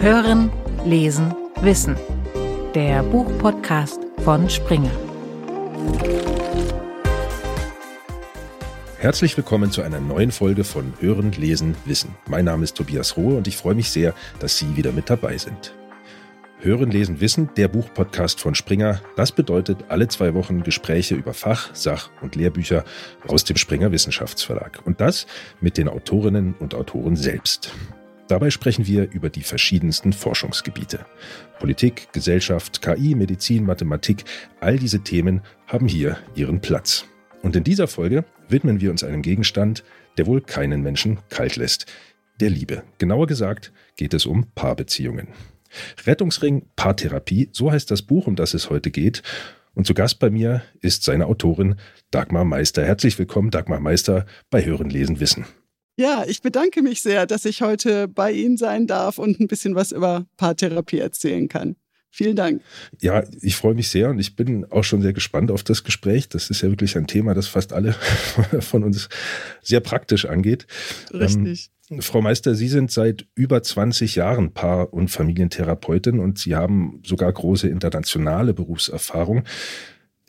Hören, Lesen, Wissen. Der Buchpodcast von Springer. Herzlich willkommen zu einer neuen Folge von Hören, Lesen, Wissen. Mein Name ist Tobias Rohe und ich freue mich sehr, dass Sie wieder mit dabei sind. Hören, Lesen, Wissen, der Buchpodcast von Springer. Das bedeutet alle zwei Wochen Gespräche über Fach-, Sach- und Lehrbücher aus dem Springer Wissenschaftsverlag. Und das mit den Autorinnen und Autoren selbst. Dabei sprechen wir über die verschiedensten Forschungsgebiete. Politik, Gesellschaft, KI, Medizin, Mathematik, all diese Themen haben hier ihren Platz. Und in dieser Folge widmen wir uns einem Gegenstand, der wohl keinen Menschen kalt lässt. Der Liebe. Genauer gesagt geht es um Paarbeziehungen. Rettungsring Paartherapie, so heißt das Buch, um das es heute geht. Und zu Gast bei mir ist seine Autorin Dagmar Meister. Herzlich willkommen, Dagmar Meister, bei Hören, Lesen, Wissen. Ja, ich bedanke mich sehr, dass ich heute bei Ihnen sein darf und ein bisschen was über Paartherapie erzählen kann. Vielen Dank. Ja, ich freue mich sehr und ich bin auch schon sehr gespannt auf das Gespräch. Das ist ja wirklich ein Thema, das fast alle von uns sehr praktisch angeht. Richtig. Ähm, Frau Meister, Sie sind seit über 20 Jahren Paar- und Familientherapeutin und Sie haben sogar große internationale Berufserfahrung.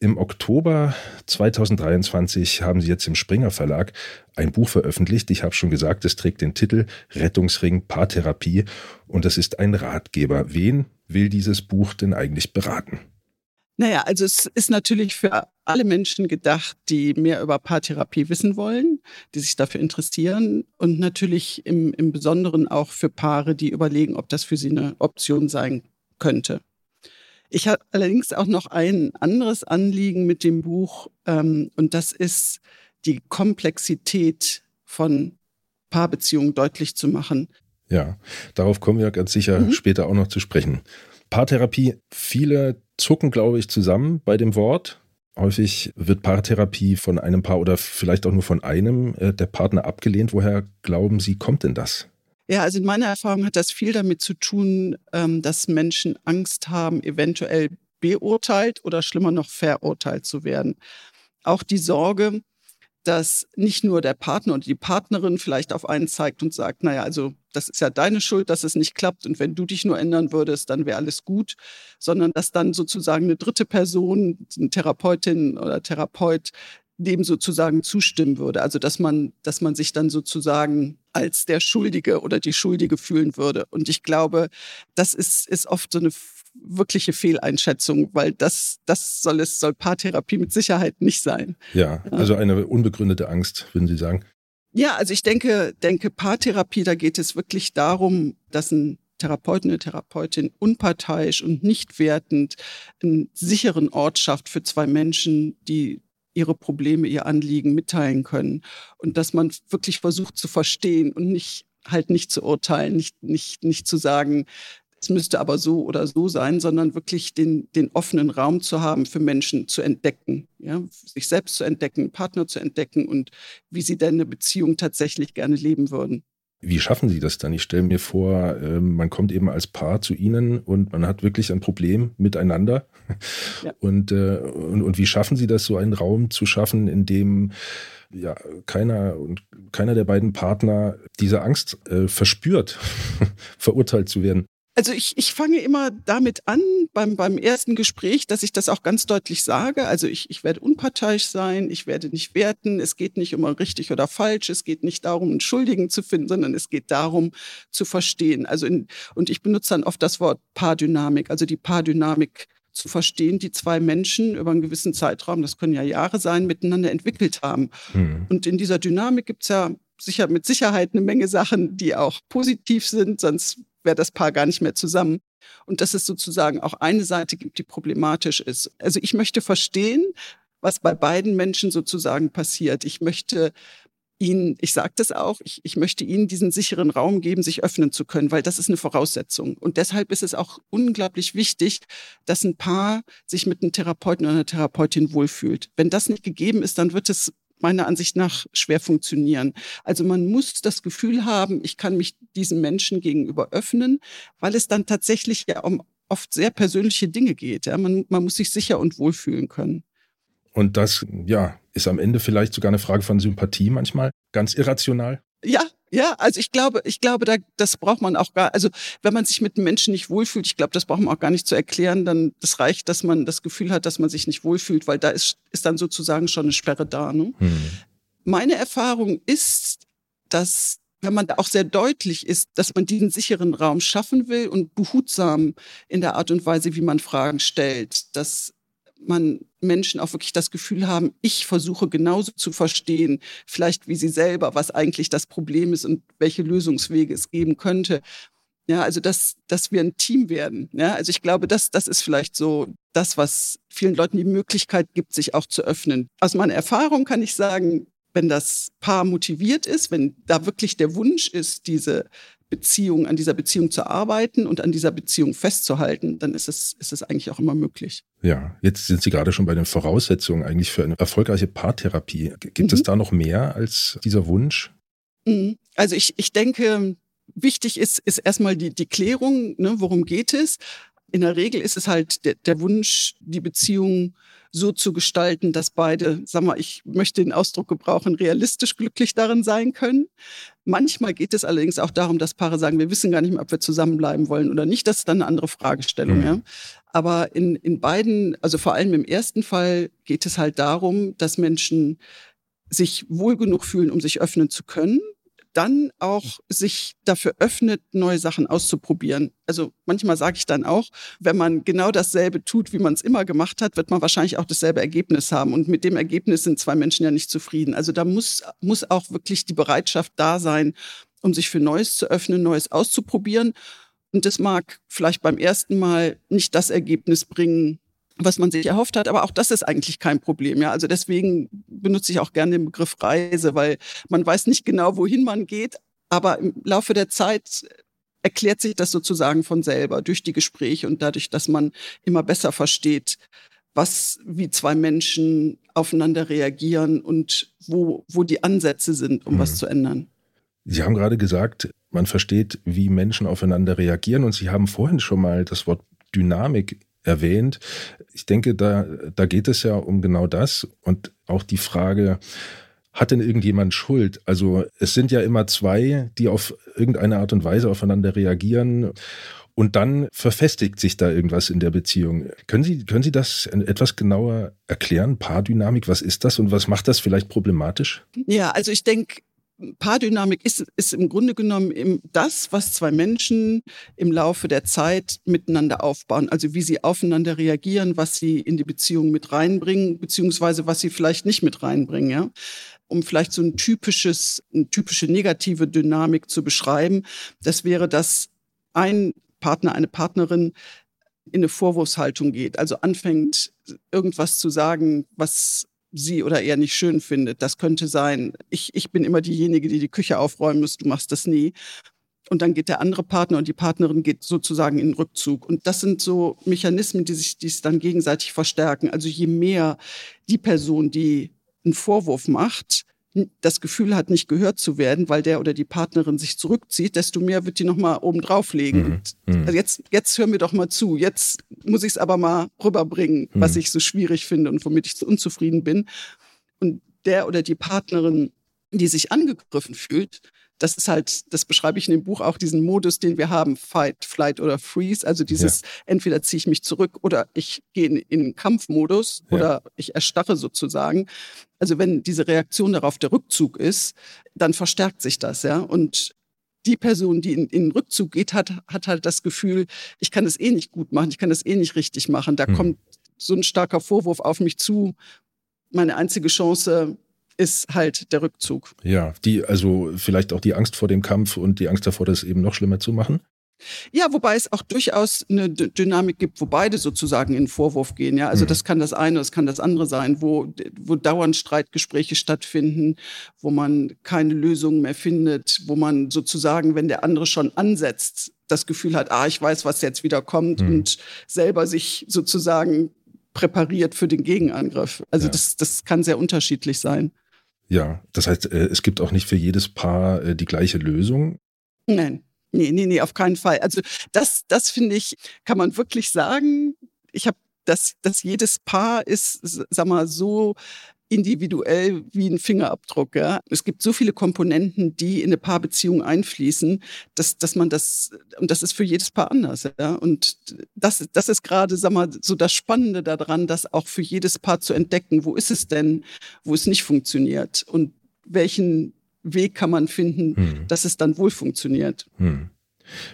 Im Oktober 2023 haben Sie jetzt im Springer Verlag ein Buch veröffentlicht. Ich habe schon gesagt, es trägt den Titel Rettungsring Paartherapie und das ist ein Ratgeber. Wen will dieses Buch denn eigentlich beraten? Naja, also es ist natürlich für alle Menschen gedacht, die mehr über Paartherapie wissen wollen, die sich dafür interessieren und natürlich im, im Besonderen auch für Paare, die überlegen, ob das für sie eine Option sein könnte. Ich habe allerdings auch noch ein anderes Anliegen mit dem Buch ähm, und das ist die Komplexität von Paarbeziehungen deutlich zu machen. Ja, darauf kommen wir ganz sicher mhm. später auch noch zu sprechen. Paartherapie, viele zucken, glaube ich, zusammen bei dem Wort. Häufig wird Paartherapie von einem Paar oder vielleicht auch nur von einem äh, der Partner abgelehnt. Woher glauben Sie, kommt denn das? Ja, also in meiner Erfahrung hat das viel damit zu tun, ähm, dass Menschen Angst haben, eventuell beurteilt oder schlimmer noch verurteilt zu werden. Auch die Sorge, dass nicht nur der Partner und die Partnerin vielleicht auf einen zeigt und sagt, naja, also das ist ja deine Schuld, dass es nicht klappt und wenn du dich nur ändern würdest, dann wäre alles gut, sondern dass dann sozusagen eine dritte Person, eine Therapeutin oder Therapeut, dem sozusagen zustimmen würde. Also dass man, dass man sich dann sozusagen als der Schuldige oder die Schuldige fühlen würde. Und ich glaube, das ist, ist oft so eine wirkliche Fehleinschätzung, weil das, das soll es, soll Paartherapie mit Sicherheit nicht sein. Ja, also eine unbegründete Angst, würden Sie sagen? Ja, also ich denke, denke Paartherapie, da geht es wirklich darum, dass ein Therapeut, eine Therapeutin unparteiisch und nicht wertend einen sicheren Ort schafft für zwei Menschen, die ihre Probleme, ihr Anliegen mitteilen können. Und dass man wirklich versucht zu verstehen und nicht halt nicht zu urteilen, nicht, nicht, nicht zu sagen, es müsste aber so oder so sein, sondern wirklich den, den offenen Raum zu haben für Menschen zu entdecken, ja, sich selbst zu entdecken, Partner zu entdecken und wie sie denn eine Beziehung tatsächlich gerne leben würden. Wie schaffen Sie das dann? Ich stelle mir vor, ähm, man kommt eben als Paar zu Ihnen und man hat wirklich ein Problem miteinander. Ja. Und, äh, und, und wie schaffen Sie das, so einen Raum zu schaffen, in dem ja keiner und keiner der beiden Partner diese Angst äh, verspürt, verurteilt zu werden? Also ich, ich fange immer damit an, beim, beim ersten Gespräch, dass ich das auch ganz deutlich sage. Also ich, ich werde unparteiisch sein, ich werde nicht werten, es geht nicht um richtig oder falsch, es geht nicht darum, einen Schuldigen zu finden, sondern es geht darum, zu verstehen. Also in, und ich benutze dann oft das Wort Paardynamik, also die Paardynamik zu verstehen, die zwei Menschen über einen gewissen Zeitraum, das können ja Jahre sein, miteinander entwickelt haben. Mhm. Und in dieser Dynamik gibt es ja sicher mit Sicherheit eine Menge Sachen, die auch positiv sind, sonst wäre das Paar gar nicht mehr zusammen. Und dass es sozusagen auch eine Seite gibt, die problematisch ist. Also ich möchte verstehen, was bei beiden Menschen sozusagen passiert. Ich möchte ihnen, ich sage das auch, ich, ich möchte ihnen diesen sicheren Raum geben, sich öffnen zu können, weil das ist eine Voraussetzung. Und deshalb ist es auch unglaublich wichtig, dass ein Paar sich mit einem Therapeuten oder einer Therapeutin wohlfühlt. Wenn das nicht gegeben ist, dann wird es meiner Ansicht nach schwer funktionieren. Also man muss das Gefühl haben, ich kann mich diesen Menschen gegenüber öffnen, weil es dann tatsächlich ja um oft sehr persönliche Dinge geht. Ja? Man, man muss sich sicher und wohlfühlen können. Und das, ja, ist am Ende vielleicht sogar eine Frage von Sympathie manchmal, ganz irrational. Ja, Ja, also ich glaube, ich glaube, da, das braucht man auch gar, also wenn man sich mit einem Menschen nicht wohlfühlt, ich glaube, das braucht man auch gar nicht zu erklären, dann das reicht, dass man das Gefühl hat, dass man sich nicht wohlfühlt, weil da ist, ist dann sozusagen schon eine Sperre da. Ne? Hm. Meine Erfahrung ist, dass wenn man da auch sehr deutlich ist, dass man diesen sicheren Raum schaffen will und behutsam in der Art und Weise, wie man Fragen stellt, dass man Menschen auch wirklich das Gefühl haben, ich versuche genauso zu verstehen, vielleicht wie sie selber, was eigentlich das Problem ist und welche Lösungswege es geben könnte. Ja, also dass, dass wir ein Team werden. Ja, also ich glaube, das, das ist vielleicht so das, was vielen Leuten die Möglichkeit gibt, sich auch zu öffnen. Aus meiner Erfahrung kann ich sagen, wenn das Paar motiviert ist, wenn da wirklich der Wunsch ist, diese Beziehung, an dieser Beziehung zu arbeiten und an dieser Beziehung festzuhalten, dann ist es, ist es eigentlich auch immer möglich. Ja, jetzt sind Sie gerade schon bei den Voraussetzungen eigentlich für eine erfolgreiche Paartherapie. Gibt mhm. es da noch mehr als dieser Wunsch? Mhm. Also ich, ich denke, wichtig ist, ist erstmal die, die Klärung, ne, worum geht es. In der Regel ist es halt der, der Wunsch, die Beziehung so zu gestalten, dass beide, sag mal, ich möchte den Ausdruck gebrauchen, realistisch glücklich darin sein können. Manchmal geht es allerdings auch darum, dass Paare sagen, wir wissen gar nicht mehr, ob wir zusammenbleiben wollen oder nicht. Das ist dann eine andere Fragestellung. Mhm. Ja. Aber in, in beiden, also vor allem im ersten Fall geht es halt darum, dass Menschen sich wohl genug fühlen, um sich öffnen zu können dann auch sich dafür öffnet, neue Sachen auszuprobieren. Also manchmal sage ich dann auch, wenn man genau dasselbe tut, wie man es immer gemacht hat, wird man wahrscheinlich auch dasselbe Ergebnis haben. Und mit dem Ergebnis sind zwei Menschen ja nicht zufrieden. Also da muss, muss auch wirklich die Bereitschaft da sein, um sich für Neues zu öffnen, Neues auszuprobieren. Und das mag vielleicht beim ersten Mal nicht das Ergebnis bringen, was man sich erhofft hat. Aber auch das ist eigentlich kein Problem. Ja, also deswegen benutze ich auch gerne den Begriff Reise, weil man weiß nicht genau, wohin man geht. Aber im Laufe der Zeit erklärt sich das sozusagen von selber durch die Gespräche und dadurch, dass man immer besser versteht, was, wie zwei Menschen aufeinander reagieren und wo, wo die Ansätze sind, um mhm. was zu ändern. Sie haben gerade gesagt, man versteht, wie Menschen aufeinander reagieren und Sie haben vorhin schon mal das Wort Dynamik erwähnt. Ich denke, da, da geht es ja um genau das und auch die Frage, hat denn irgendjemand Schuld? Also es sind ja immer zwei, die auf irgendeine Art und Weise aufeinander reagieren. Und dann verfestigt sich da irgendwas in der Beziehung. Können Sie, können Sie das etwas genauer erklären? Paardynamik, was ist das und was macht das vielleicht problematisch? Ja, also ich denke, Paardynamik ist, ist im Grunde genommen das, was zwei Menschen im Laufe der Zeit miteinander aufbauen. Also wie sie aufeinander reagieren, was sie in die Beziehung mit reinbringen, beziehungsweise was sie vielleicht nicht mit reinbringen, ja. Um vielleicht so ein typisches, eine typische negative Dynamik zu beschreiben, das wäre, dass ein Partner, eine Partnerin in eine Vorwurfshaltung geht, also anfängt, irgendwas zu sagen, was sie oder er nicht schön findet. Das könnte sein, ich, ich bin immer diejenige, die die Küche aufräumen muss, du machst das nie. Und dann geht der andere Partner und die Partnerin geht sozusagen in Rückzug. Und das sind so Mechanismen, die sich, die dann gegenseitig verstärken. Also je mehr die Person, die einen Vorwurf macht, das Gefühl hat, nicht gehört zu werden, weil der oder die Partnerin sich zurückzieht, desto mehr wird die nochmal oben drauflegen. Mhm. mhm. Also jetzt, jetzt hör mir doch mal zu. Jetzt muss ich es aber mal rüberbringen, mhm. was ich so schwierig finde und womit ich so unzufrieden bin. Und der oder die Partnerin, die sich angegriffen fühlt, das ist halt, das beschreibe ich in dem Buch auch, diesen Modus, den wir haben, Fight, Flight oder Freeze. Also dieses, ja. entweder ziehe ich mich zurück oder ich gehe in, in den Kampfmodus ja. oder ich erstarre sozusagen. Also wenn diese Reaktion darauf der Rückzug ist, dann verstärkt sich das, ja. Und die Person, die in, in den Rückzug geht, hat, hat halt das Gefühl, ich kann das eh nicht gut machen, ich kann das eh nicht richtig machen. Da hm. kommt so ein starker Vorwurf auf mich zu. Meine einzige Chance, ist halt der Rückzug. Ja, die, also vielleicht auch die Angst vor dem Kampf und die Angst davor, das eben noch schlimmer zu machen. Ja, wobei es auch durchaus eine D Dynamik gibt, wo beide sozusagen in Vorwurf gehen. Ja, also mhm. das kann das eine, das kann das andere sein, wo, wo dauernd Streitgespräche stattfinden, wo man keine Lösung mehr findet, wo man sozusagen, wenn der andere schon ansetzt, das Gefühl hat, ah, ich weiß, was jetzt wieder kommt mhm. und selber sich sozusagen präpariert für den Gegenangriff. Also ja. das, das kann sehr unterschiedlich sein. Ja, das heißt, äh, es gibt auch nicht für jedes Paar äh, die gleiche Lösung. Nein, nee, nee, nee, auf keinen Fall. Also das, das finde ich, kann man wirklich sagen. Ich habe dass, dass jedes Paar ist, sag mal, so individuell wie ein Fingerabdruck. Ja? Es gibt so viele Komponenten, die in eine Paarbeziehung einfließen, dass, dass man das, und das ist für jedes Paar anders. Ja? Und das, das ist gerade, sag mal, so das Spannende daran, das auch für jedes Paar zu entdecken. Wo ist es denn, wo es nicht funktioniert? Und welchen Weg kann man finden, hm. dass es dann wohl funktioniert? Hm.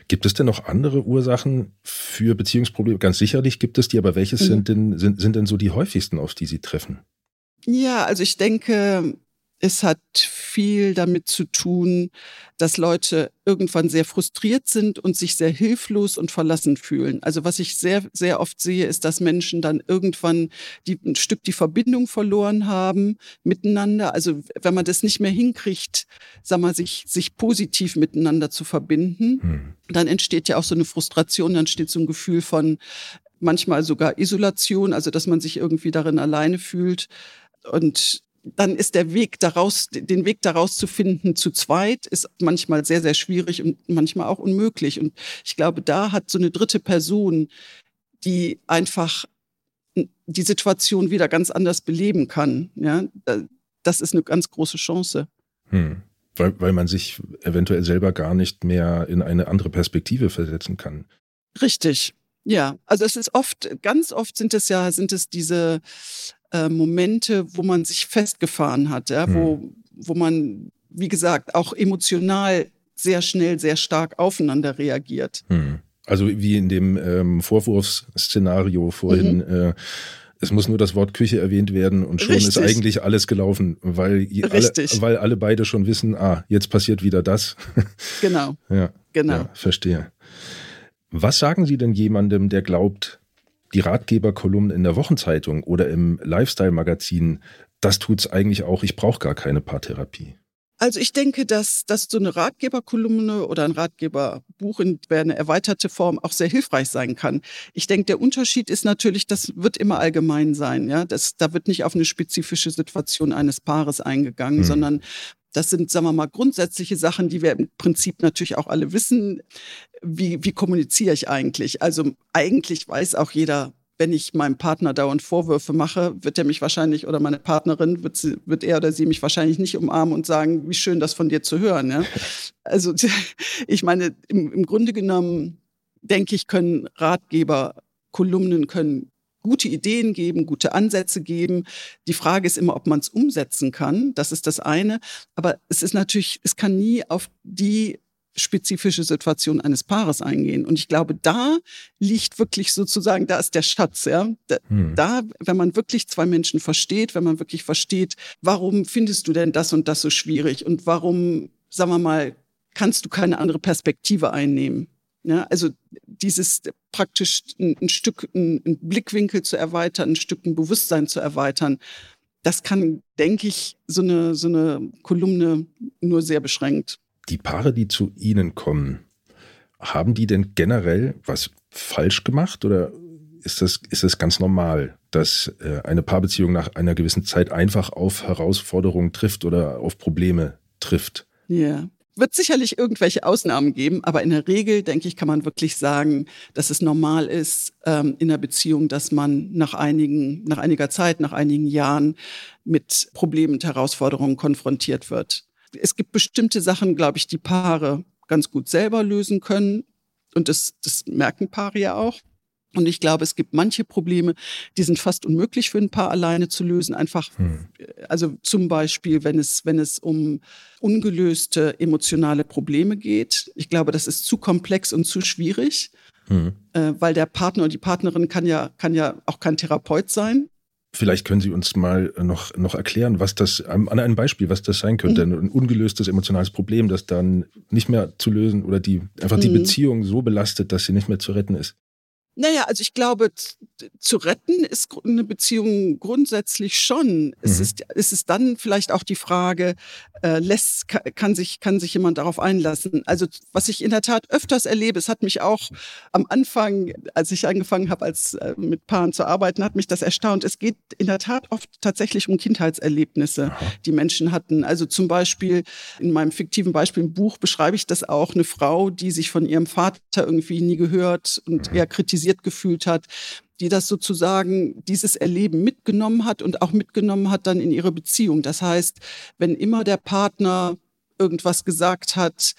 Gibt es denn noch andere Ursachen für Beziehungsprobleme? Ganz sicherlich gibt es die, aber welche mhm. sind denn, sind, sind denn so die häufigsten, auf die Sie treffen? Ja, also ich denke, es hat viel damit zu tun, dass Leute irgendwann sehr frustriert sind und sich sehr hilflos und verlassen fühlen. Also was ich sehr, sehr oft sehe, ist, dass Menschen dann irgendwann die, ein Stück die Verbindung verloren haben miteinander. Also wenn man das nicht mehr hinkriegt, sag mal, sich, sich positiv miteinander zu verbinden, hm. dann entsteht ja auch so eine Frustration, dann steht so ein Gefühl von manchmal sogar Isolation, also dass man sich irgendwie darin alleine fühlt. Und dann ist der Weg daraus, den Weg daraus zu finden zu zweit, ist manchmal sehr, sehr schwierig und manchmal auch unmöglich. Und ich glaube, da hat so eine dritte Person, die einfach die Situation wieder ganz anders beleben kann. Ja, das ist eine ganz große Chance. Hm. Weil, weil man sich eventuell selber gar nicht mehr in eine andere Perspektive versetzen kann. Richtig. Ja, also es ist oft, ganz oft sind es ja, sind es diese äh, Momente, wo man sich festgefahren hat, ja, mhm. wo, wo man, wie gesagt, auch emotional sehr schnell, sehr stark aufeinander reagiert. Mhm. Also wie in dem ähm, Vorwurfsszenario vorhin, mhm. äh, es muss nur das Wort Küche erwähnt werden und schon Richtig. ist eigentlich alles gelaufen, weil alle, weil alle beide schon wissen, ah, jetzt passiert wieder das. Genau. ja, genau. Ja, verstehe. Was sagen Sie denn jemandem, der glaubt, die Ratgeberkolumnen in der Wochenzeitung oder im Lifestyle-Magazin, das tut's eigentlich auch, ich brauche gar keine Paartherapie? Also ich denke, dass, dass so eine Ratgeberkolumne oder ein Ratgeberbuch in eine erweiterte Form auch sehr hilfreich sein kann. Ich denke, der Unterschied ist natürlich, das wird immer allgemein sein. Ja, das, da wird nicht auf eine spezifische Situation eines Paares eingegangen, hm. sondern das sind, sagen wir mal, grundsätzliche Sachen, die wir im Prinzip natürlich auch alle wissen. Wie, wie kommuniziere ich eigentlich? Also eigentlich weiß auch jeder, wenn ich meinem Partner dauernd Vorwürfe mache, wird er mich wahrscheinlich oder meine Partnerin wird, sie, wird er oder sie mich wahrscheinlich nicht umarmen und sagen, wie schön das von dir zu hören. Ja? Also ich meine, im, im Grunde genommen denke ich, können Ratgeber, Kolumnen können gute Ideen geben, gute Ansätze geben. Die Frage ist immer, ob man es umsetzen kann. Das ist das eine. Aber es ist natürlich, es kann nie auf die spezifische Situation eines Paares eingehen. Und ich glaube, da liegt wirklich sozusagen, da ist der Schatz, ja. Da, hm. da, wenn man wirklich zwei Menschen versteht, wenn man wirklich versteht, warum findest du denn das und das so schwierig und warum, sagen wir mal, kannst du keine andere Perspektive einnehmen? Ja, also dieses praktisch ein, ein Stück, ein, ein, Blickwinkel zu erweitern, ein Stück ein Bewusstsein zu erweitern, das kann, denke ich, so eine, so eine Kolumne nur sehr beschränkt. Die Paare, die zu Ihnen kommen, haben die denn generell was falsch gemacht oder ist das, ist das ganz normal, dass äh, eine Paarbeziehung nach einer gewissen Zeit einfach auf Herausforderungen trifft oder auf Probleme trifft? Ja, wird sicherlich irgendwelche Ausnahmen geben, aber in der Regel, denke ich, kann man wirklich sagen, dass es normal ist ähm, in der Beziehung, dass man nach einigen, nach einiger Zeit, nach einigen Jahren mit Problemen und Herausforderungen konfrontiert wird. Es gibt bestimmte Sachen, glaube ich, die Paare ganz gut selber lösen können. Und das, das merken Paare ja auch. Und ich glaube, es gibt manche Probleme, die sind fast unmöglich für ein Paar alleine zu lösen. Einfach, hm. also zum Beispiel, wenn es, wenn es um ungelöste emotionale Probleme geht. Ich glaube, das ist zu komplex und zu schwierig, hm. äh, weil der Partner und die Partnerin kann ja, kann ja auch kein Therapeut sein. Vielleicht können Sie uns mal noch, noch erklären, was das, an einem Beispiel, was das sein könnte. Mhm. Ein ungelöstes emotionales Problem, das dann nicht mehr zu lösen oder die, einfach die mhm. Beziehung so belastet, dass sie nicht mehr zu retten ist. Naja, also ich glaube, zu retten ist eine Beziehung grundsätzlich schon. Es, mhm. ist, es ist dann vielleicht auch die Frage, äh, lässt, kann, sich, kann sich jemand darauf einlassen? Also was ich in der Tat öfters erlebe, es hat mich auch am Anfang, als ich angefangen habe, als äh, mit Paaren zu arbeiten, hat mich das erstaunt. Es geht in der Tat oft tatsächlich um Kindheitserlebnisse, Aha. die Menschen hatten. Also zum Beispiel in meinem fiktiven Beispiel im Buch beschreibe ich das auch, eine Frau, die sich von ihrem Vater irgendwie nie gehört und mhm. eher kritisiert traumatisiert gefühlt hat, die das sozusagen dieses Erleben mitgenommen hat und auch mitgenommen hat dann in ihre Beziehung. Das heißt, wenn immer der Partner irgendwas gesagt hat,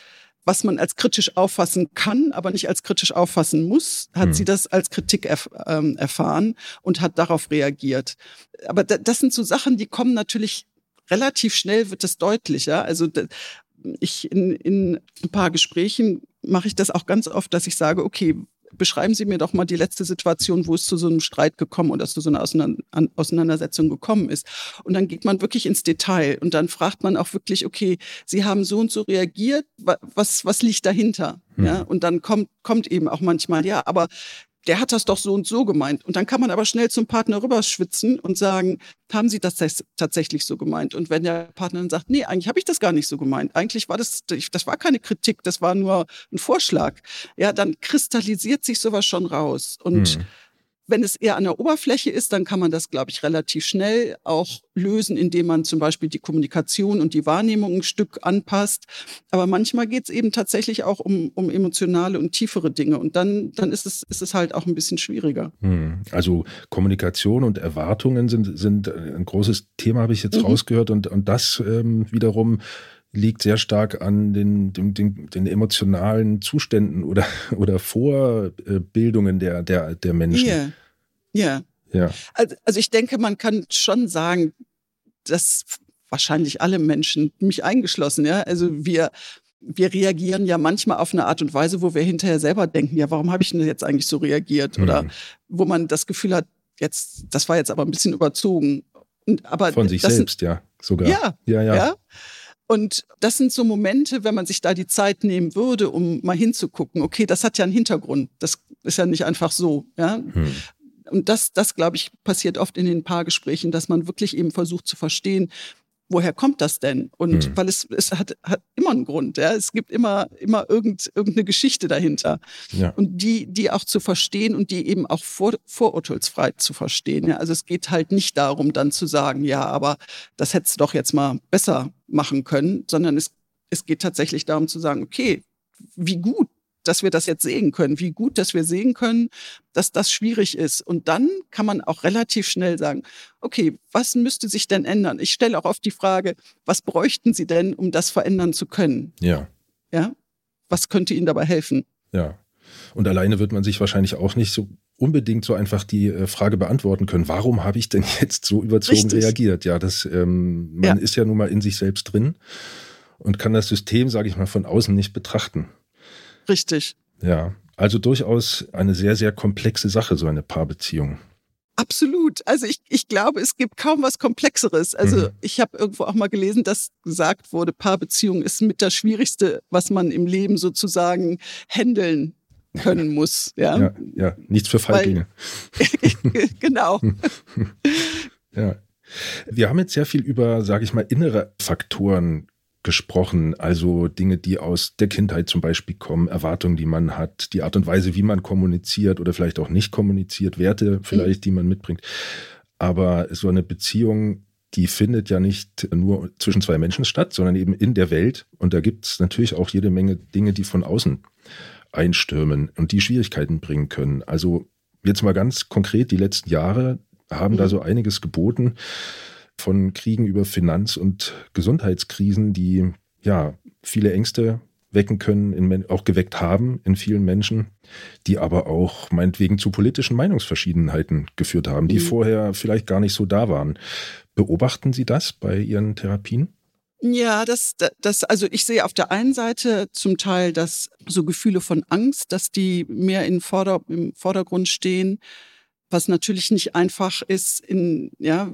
was man als kritisch auffassen kann, aber nicht als kritisch auffassen muss, hat hm. sie das als Kritik erf ähm, erfahren und hat darauf reagiert. Aber das sind so Sachen, die kommen natürlich relativ schnell, wird es deutlicher. Also ich in, in ein paar Gesprächen mache ich das auch ganz oft, dass ich sage, okay, beschreiben Sie mir doch mal die letzte Situation, wo es zu so einem Streit gekommen oder zu so einer Auseinandersetzung gekommen ist. Und dann geht man wirklich ins Detail und dann fragt man auch wirklich, okay, Sie haben so und so reagiert, was, was liegt dahinter? Mhm. Ja, und dann kommt, kommt eben auch manchmal, ja, aber der hat das doch so und so gemeint. Und dann kann man aber schnell zum Partner rüberschwitzen und sagen, haben Sie das tatsächlich so gemeint? Und wenn der Partner dann sagt, nee, eigentlich habe ich das gar nicht so gemeint. Eigentlich war das, das war keine Kritik, das war nur ein Vorschlag. Ja, dann kristallisiert sich sowas schon raus. Und mhm. Wenn es eher an der Oberfläche ist, dann kann man das, glaube ich, relativ schnell auch lösen, indem man zum Beispiel die Kommunikation und die Wahrnehmung ein Stück anpasst. Aber manchmal geht es eben tatsächlich auch um, um emotionale und tiefere Dinge. Und dann, dann ist, es, ist es halt auch ein bisschen schwieriger. Hm. Also Kommunikation und Erwartungen sind, sind ein großes Thema, habe ich jetzt mhm. rausgehört. Und, und das ähm, wiederum liegt sehr stark an den, den, den, den emotionalen Zuständen oder, oder Vorbildungen der, der, der Menschen. Ja. Ja. ja. Also, also ich denke, man kann schon sagen, dass wahrscheinlich alle Menschen, mich eingeschlossen, ja, also wir, wir reagieren ja manchmal auf eine Art und Weise, wo wir hinterher selber denken, ja, warum habe ich denn jetzt eigentlich so reagiert? Oder mhm. wo man das Gefühl hat, jetzt, das war jetzt aber ein bisschen überzogen. Und, aber Von sich selbst, ja, sogar. Ja, ja, ja. ja. Und das sind so Momente, wenn man sich da die Zeit nehmen würde, um mal hinzugucken, okay, das hat ja einen Hintergrund. Das ist ja nicht einfach so, ja. Hm. Und das, das glaube ich, passiert oft in den Paargesprächen, dass man wirklich eben versucht zu verstehen, woher kommt das denn? Und hm. weil es, es hat, hat immer einen Grund, ja. Es gibt immer, immer irgend, irgendeine Geschichte dahinter. Ja. Und die, die auch zu verstehen und die eben auch vor, vorurteilsfrei zu verstehen. Ja. Also es geht halt nicht darum, dann zu sagen, ja, aber das hättest du doch jetzt mal besser machen können, sondern es, es geht tatsächlich darum zu sagen, okay, wie gut dass wir das jetzt sehen können, wie gut, dass wir sehen können, dass das schwierig ist. Und dann kann man auch relativ schnell sagen, okay, was müsste sich denn ändern? Ich stelle auch oft die Frage, was bräuchten Sie denn, um das verändern zu können? Ja. Ja. Was könnte Ihnen dabei helfen? Ja. Und alleine wird man sich wahrscheinlich auch nicht so unbedingt so einfach die äh, Frage beantworten können, warum habe ich denn jetzt so überzogen Richtig. reagiert? Ja, das ähm, man ja. ist ja nun mal in sich selbst drin und kann das System, sage ich mal, von außen nicht betrachten. Richtig. Ja, also durchaus eine sehr, sehr komplexe Sache, so eine Paarbeziehung. Absolut. Also ich, ich glaube, es gibt kaum was Komplexeres. Also mhm. ich habe irgendwo auch mal gelesen, dass gesagt wurde, Paarbeziehung ist mit das Schwierigste, was man im Leben sozusagen handeln können muss. Ja, ja, ja. nichts für Feiglinge. genau. ja. Wir haben jetzt sehr viel über, sage ich mal, innere Faktoren gesprochen, also Dinge, die aus der Kindheit zum Beispiel kommen, Erwartungen, die man hat, die Art und Weise, wie man kommuniziert oder vielleicht auch nicht kommuniziert, Werte vielleicht, die man mitbringt. Aber so eine Beziehung, die findet ja nicht nur zwischen zwei Menschen statt, sondern eben in der Welt. Und da gibt es natürlich auch jede Menge Dinge, die von außen einstürmen und die Schwierigkeiten bringen können. Also jetzt mal ganz konkret, die letzten Jahre haben mhm. da so einiges geboten von Kriegen über Finanz- und Gesundheitskrisen, die ja viele Ängste wecken können, in, auch geweckt haben in vielen Menschen, die aber auch meinetwegen zu politischen Meinungsverschiedenheiten geführt haben, die mhm. vorher vielleicht gar nicht so da waren. Beobachten Sie das bei Ihren Therapien? Ja, das, das, also ich sehe auf der einen Seite zum Teil, dass so Gefühle von Angst, dass die mehr in Vorder-, im Vordergrund stehen, was natürlich nicht einfach ist, in, ja,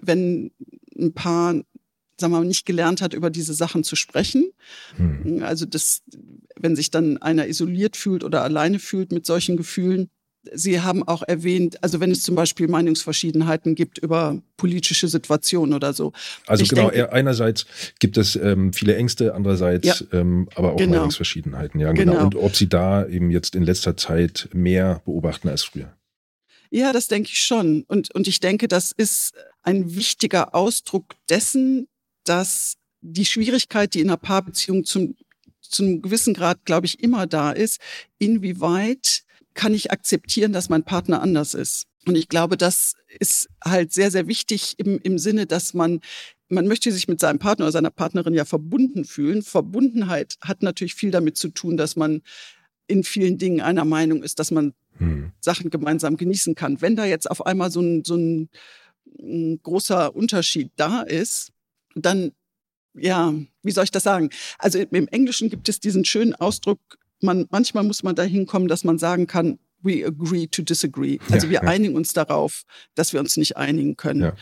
wenn ein Paar sagen wir mal, nicht gelernt hat, über diese Sachen zu sprechen. Mhm. Also das, wenn sich dann einer isoliert fühlt oder alleine fühlt mit solchen Gefühlen. Sie haben auch erwähnt, also wenn es zum Beispiel Meinungsverschiedenheiten gibt über politische Situationen oder so. Also ich genau, denke, einerseits gibt es ähm, viele Ängste, andererseits ja, ähm, aber auch genau. Meinungsverschiedenheiten. Ja, genau. genau. Und ob Sie da eben jetzt in letzter Zeit mehr beobachten als früher. Ja, das denke ich schon. Und, und ich denke, das ist ein wichtiger Ausdruck dessen, dass die Schwierigkeit, die in einer Paarbeziehung zum, zum gewissen Grad, glaube ich, immer da ist, inwieweit kann ich akzeptieren, dass mein Partner anders ist? Und ich glaube, das ist halt sehr, sehr wichtig im, im Sinne, dass man man möchte sich mit seinem Partner oder seiner Partnerin ja verbunden fühlen. Verbundenheit hat natürlich viel damit zu tun, dass man in vielen Dingen einer Meinung ist, dass man hm. Sachen gemeinsam genießen kann. Wenn da jetzt auf einmal so ein, so ein, ein großer Unterschied da ist, dann, ja, wie soll ich das sagen? Also im Englischen gibt es diesen schönen Ausdruck, man, manchmal muss man dahin kommen, dass man sagen kann, we agree to disagree. Also ja, wir ja. einigen uns darauf, dass wir uns nicht einigen können. Ja.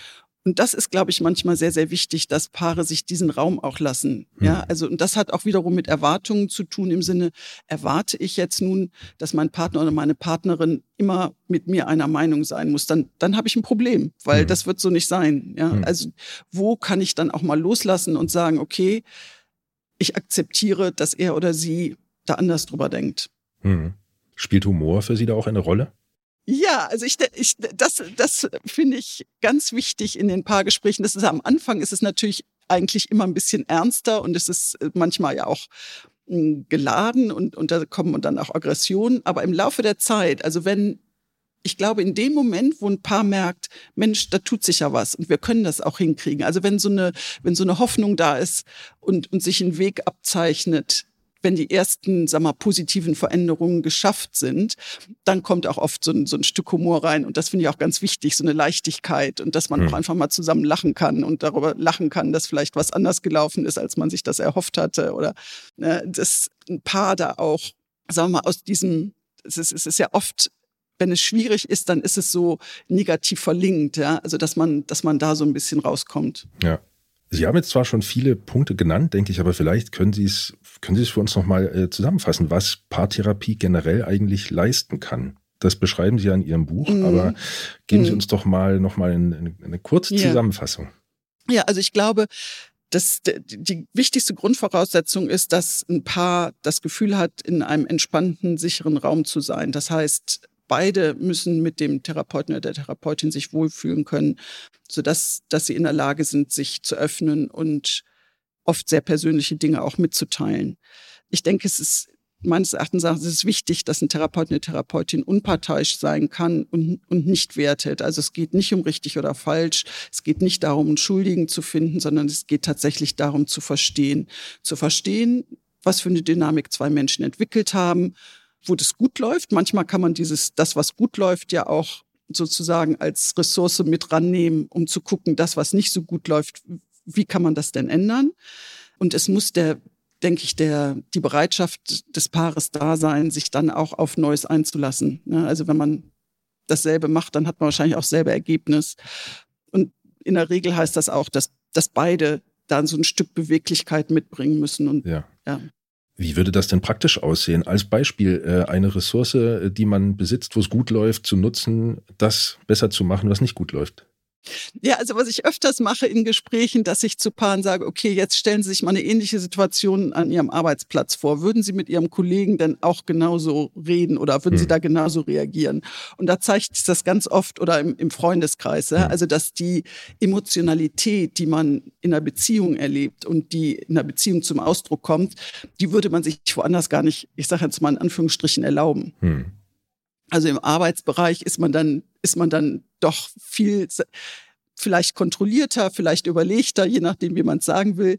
Und das ist, glaube ich, manchmal sehr, sehr wichtig, dass Paare sich diesen Raum auch lassen. Ja, mhm. also, und das hat auch wiederum mit Erwartungen zu tun im Sinne, erwarte ich jetzt nun, dass mein Partner oder meine Partnerin immer mit mir einer Meinung sein muss, dann, dann habe ich ein Problem, weil mhm. das wird so nicht sein. Ja, mhm. also, wo kann ich dann auch mal loslassen und sagen, okay, ich akzeptiere, dass er oder sie da anders drüber denkt. Mhm. Spielt Humor für Sie da auch eine Rolle? Ja, also ich, ich das, das finde ich ganz wichtig in den Paargesprächen. Das ist am Anfang ist es natürlich eigentlich immer ein bisschen ernster und es ist äh, manchmal ja auch hm, geladen und, und da kommen dann auch Aggressionen. Aber im Laufe der Zeit, also wenn ich glaube, in dem Moment, wo ein Paar merkt, Mensch, da tut sich ja was und wir können das auch hinkriegen. Also wenn so eine, wenn so eine Hoffnung da ist und, und sich ein Weg abzeichnet, wenn die ersten, sag mal, positiven Veränderungen geschafft sind, dann kommt auch oft so ein, so ein Stück Humor rein. Und das finde ich auch ganz wichtig, so eine Leichtigkeit und dass man mhm. auch einfach mal zusammen lachen kann und darüber lachen kann, dass vielleicht was anders gelaufen ist, als man sich das erhofft hatte. Oder ne, dass ein Paar da auch, sagen wir mal, aus diesem, es ist, es ist ja oft wenn es schwierig ist, dann ist es so negativ verlinkt, ja. Also dass man, dass man da so ein bisschen rauskommt. Ja. Sie haben jetzt zwar schon viele Punkte genannt, denke ich, aber vielleicht können Sie es, können Sie es für uns nochmal äh, zusammenfassen, was Paartherapie generell eigentlich leisten kann. Das beschreiben Sie ja in Ihrem Buch, mm. aber geben mm. Sie mhm. uns doch mal nochmal eine, eine kurze ja. Zusammenfassung. Ja, also ich glaube, dass die wichtigste Grundvoraussetzung ist, dass ein Paar das Gefühl hat, in einem entspannten, sicheren Raum zu sein. Das heißt, beide müssen mit dem Therapeuten oder der Therapeutin sich wohlfühlen können, sodass dass sie in der Lage sind, sich zu öffnen und oft sehr persönliche Dinge auch mitzuteilen. Ich denke, es ist meines Erachtens es ist wichtig, dass ein Therapeut, eine Therapeutin unparteiisch sein kann und, und nicht wertet. Also es geht nicht um richtig oder falsch. Es geht nicht darum, einen Schuldigen zu finden, sondern es geht tatsächlich darum zu verstehen. Zu verstehen, was für eine Dynamik zwei Menschen entwickelt haben wo das gut läuft. Manchmal kann man dieses, das, was gut läuft, ja auch sozusagen als Ressource mit rannehmen, um zu gucken, das, was nicht so gut läuft, wie kann man das denn ändern? Und es muss der, denke ich, der, die Bereitschaft des Paares da sein, sich dann auch auf Neues einzulassen. Ne? Also wenn man dasselbe macht, dann hat man wahrscheinlich auch selbe Ergebnis. Und in der Regel heißt das auch, dass, dass beide dann so ein Stück Beweglichkeit mitbringen müssen. Und ja. ja. Wie würde das denn praktisch aussehen? Als Beispiel äh, eine Ressource, äh, die man besitzt, wo es gut läuft, zu nutzen, das besser zu machen, was nicht gut läuft. Ja, also was ich öfters mache in Gesprächen, dass ich zu Paaren sage, okay, jetzt stellen Sie sich mal eine ähnliche Situation an Ihrem Arbeitsplatz vor. Würden Sie mit Ihrem Kollegen denn auch genauso reden oder würden hm. Sie da genauso reagieren? Und da zeigt sich das ganz oft oder im, im Freundeskreis, ja? Hm. also dass die Emotionalität, die man in einer Beziehung erlebt und die in einer Beziehung zum Ausdruck kommt, die würde man sich woanders gar nicht, ich sage jetzt mal in Anführungsstrichen, erlauben. Hm. Also im Arbeitsbereich ist man dann, ist man dann doch viel, vielleicht kontrollierter, vielleicht überlegter, je nachdem, wie man es sagen will.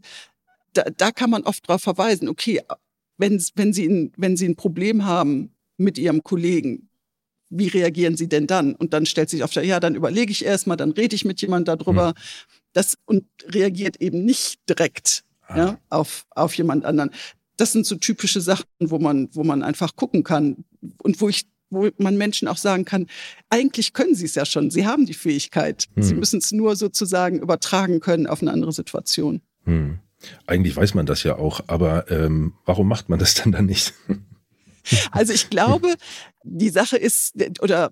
Da, da kann man oft darauf verweisen, okay, wenn, wenn, Sie ein, wenn Sie ein Problem haben mit Ihrem Kollegen, wie reagieren Sie denn dann? Und dann stellt sich auf, ja, dann überlege ich erstmal, dann rede ich mit jemandem darüber. Mhm. Das, und reagiert eben nicht direkt ah. ja, auf, auf jemand anderen. Das sind so typische Sachen, wo man, wo man einfach gucken kann und wo ich wo man Menschen auch sagen kann, eigentlich können sie es ja schon, sie haben die Fähigkeit. Hm. Sie müssen es nur sozusagen übertragen können auf eine andere Situation. Hm. Eigentlich weiß man das ja auch, aber ähm, warum macht man das dann dann nicht? Also ich glaube, die Sache ist, oder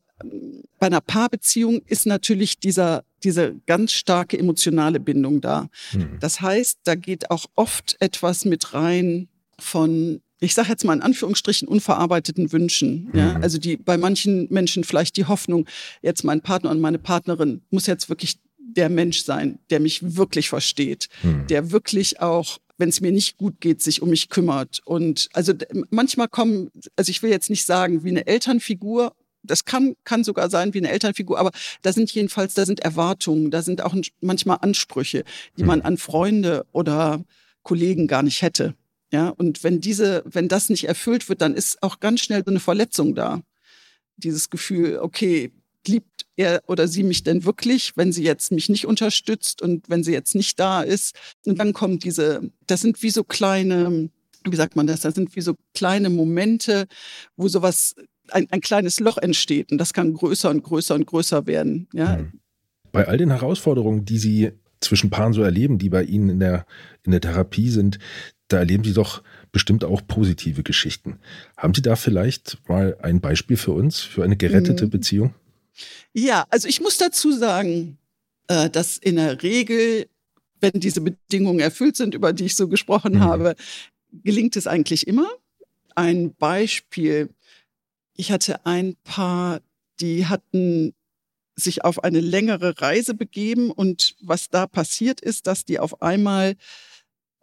bei einer Paarbeziehung ist natürlich dieser, diese ganz starke emotionale Bindung da. Hm. Das heißt, da geht auch oft etwas mit rein von ich sage jetzt mal in Anführungsstrichen, unverarbeiteten Wünschen. Ja? Mhm. Also die bei manchen Menschen vielleicht die Hoffnung, jetzt mein Partner und meine Partnerin muss jetzt wirklich der Mensch sein, der mich wirklich versteht, mhm. der wirklich auch wenn es mir nicht gut geht, sich um mich kümmert. Und also manchmal kommen, also ich will jetzt nicht sagen wie eine Elternfigur, das kann, kann sogar sein wie eine Elternfigur, aber da sind jedenfalls, da sind Erwartungen, da sind auch manchmal Ansprüche, die man hm. an Freunde oder Kollegen gar nicht hätte. Ja, und wenn diese, wenn das nicht erfüllt wird, dann ist auch ganz schnell so eine Verletzung da. Dieses Gefühl, okay, liebt er oder sie mich denn wirklich, wenn sie jetzt mich nicht unterstützt und wenn sie jetzt nicht da ist? Und dann kommt diese, das sind wie so kleine, wie sagt man das, das sind wie so kleine Momente, wo sowas, ein, ein kleines Loch entsteht und das kann größer und größer und größer werden. Ja. Hm. Bei all den Herausforderungen, die Sie zwischen Paaren so erleben, die bei Ihnen in der, in der Therapie sind, da erleben Sie doch bestimmt auch positive Geschichten. Haben Sie da vielleicht mal ein Beispiel für uns, für eine gerettete mhm. Beziehung? Ja, also ich muss dazu sagen, äh, dass in der Regel, wenn diese Bedingungen erfüllt sind, über die ich so gesprochen mhm. habe, gelingt es eigentlich immer. Ein Beispiel. Ich hatte ein Paar, die hatten sich auf eine längere Reise begeben und was da passiert ist, dass die auf einmal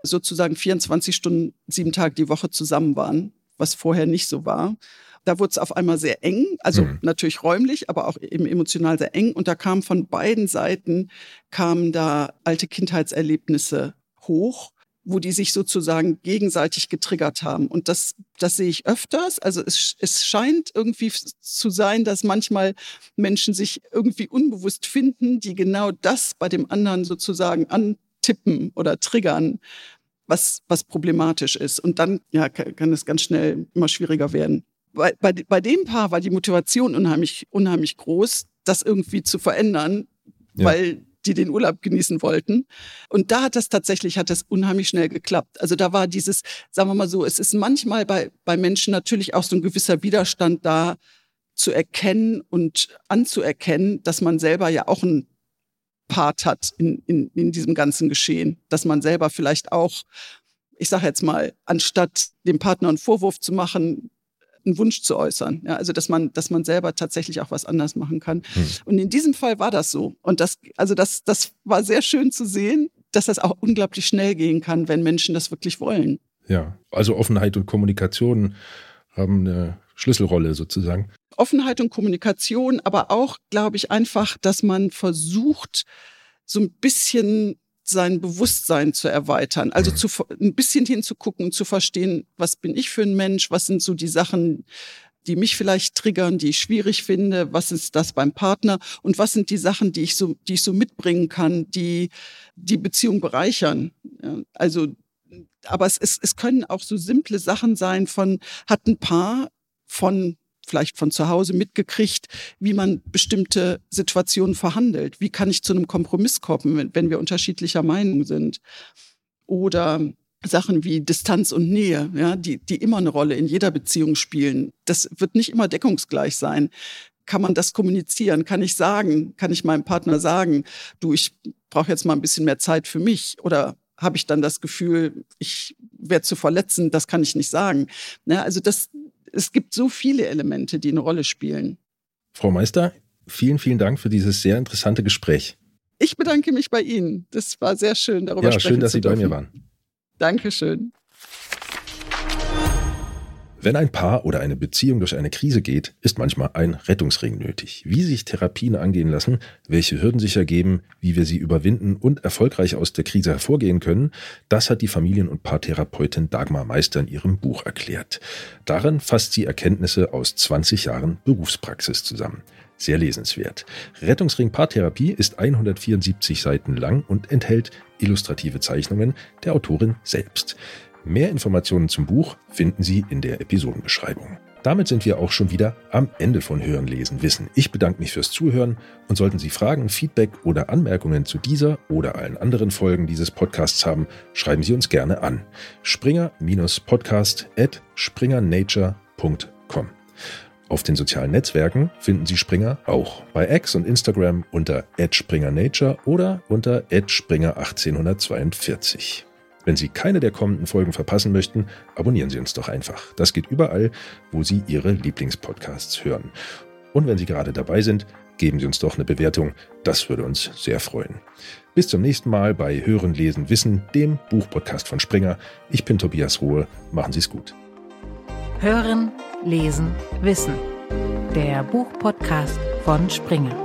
sozusagen 24 Stunden, sieben Tage die Woche zusammen waren, was vorher nicht so war. Da wurde es auf einmal sehr eng, also mhm. natürlich räumlich, aber auch eben emotional sehr eng. Und da kamen von beiden Seiten kamen da alte Kindheitserlebnisse hoch, wo die sich sozusagen gegenseitig getriggert haben. Und das, das sehe ich öfters. Also es, es scheint irgendwie zu sein, dass manchmal Menschen sich irgendwie unbewusst finden, die genau das bei dem anderen sozusagen antippen oder triggern was, was problematisch ist. Und dann ja, kann es ganz schnell immer schwieriger werden bei, bei, bei dem Paar war die Motivation unheimlich, unheimlich groß, das irgendwie zu verändern, ja. weil die den Urlaub genießen wollten. Und da hat das tatsächlich, hat das unheimlich schnell geklappt. Also da war dieses, sagen wir mal so, es ist manchmal bei, bei Menschen natürlich auch so ein gewisser Widerstand da zu erkennen und anzuerkennen, dass man selber ja auch ein Part hat in, in, in diesem ganzen Geschehen, dass man selber vielleicht auch ich sage jetzt mal, anstatt dem Partner einen Vorwurf zu machen, einen Wunsch zu äußern. Ja, also dass man, dass man selber tatsächlich auch was anders machen kann. Hm. Und in diesem Fall war das so. Und das, also das, das war sehr schön zu sehen, dass das auch unglaublich schnell gehen kann, wenn Menschen das wirklich wollen. Ja, also Offenheit und Kommunikation haben eine Schlüsselrolle sozusagen. Offenheit und Kommunikation, aber auch, glaube ich, einfach, dass man versucht, so ein bisschen sein Bewusstsein zu erweitern. Also mhm. zu, ein bisschen hinzugucken, zu verstehen, was bin ich für ein Mensch, was sind so die Sachen, die mich vielleicht triggern, die ich schwierig finde, was ist das beim Partner und was sind die Sachen, die ich so, die ich so mitbringen kann, die die Beziehung bereichern. Also, aber es, es, es können auch so simple Sachen sein von, hat ein Paar von vielleicht von zu Hause mitgekriegt, wie man bestimmte Situationen verhandelt. Wie kann ich zu einem Kompromiss kommen, wenn wir unterschiedlicher Meinung sind? Oder Sachen wie Distanz und Nähe, ja, die, die immer eine Rolle in jeder Beziehung spielen. Das wird nicht immer deckungsgleich sein. Kann man das kommunizieren? Kann ich sagen? Kann ich meinem Partner sagen, du, ich brauche jetzt mal ein bisschen mehr Zeit für mich? Oder habe ich dann das Gefühl, ich werde zu verletzen? Das kann ich nicht sagen. Ja, also das, es gibt so viele Elemente, die eine Rolle spielen. Frau Meister, vielen, vielen Dank für dieses sehr interessante Gespräch. Ich bedanke mich bei Ihnen. Das war sehr schön, darüber ja, sprechen schön, dass Sie dürfen. bei mir waren. Dankeschön. Wenn ein Paar oder eine Beziehung durch eine Krise geht, ist manchmal ein Rettungsring nötig. Wie sich Therapien angehen lassen, welche Hürden sich ergeben, wie wir sie überwinden und erfolgreich aus der Krise hervorgehen können, das hat die Familien- und Paartherapeutin Dagmar Meister in ihrem Buch erklärt. Darin fasst sie Erkenntnisse aus 20 Jahren Berufspraxis zusammen. Sehr lesenswert. Rettungsring Paartherapie ist 174 Seiten lang und enthält illustrative Zeichnungen der Autorin selbst. Mehr Informationen zum Buch finden Sie in der Episodenbeschreibung. Damit sind wir auch schon wieder am Ende von Hören, Lesen, Wissen. Ich bedanke mich fürs Zuhören und sollten Sie Fragen, Feedback oder Anmerkungen zu dieser oder allen anderen Folgen dieses Podcasts haben, schreiben Sie uns gerne an. Springer-podcast at springernature.com. Auf den sozialen Netzwerken finden Sie Springer auch bei X und Instagram unter @springernature oder unter @springer1842. Wenn Sie keine der kommenden Folgen verpassen möchten, abonnieren Sie uns doch einfach. Das geht überall, wo Sie Ihre Lieblingspodcasts hören. Und wenn Sie gerade dabei sind, geben Sie uns doch eine Bewertung. Das würde uns sehr freuen. Bis zum nächsten Mal bei Hören, Lesen, Wissen, dem Buchpodcast von Springer. Ich bin Tobias Ruhe. Machen Sie es gut. Hören, Lesen, Wissen. Der Buchpodcast von Springer.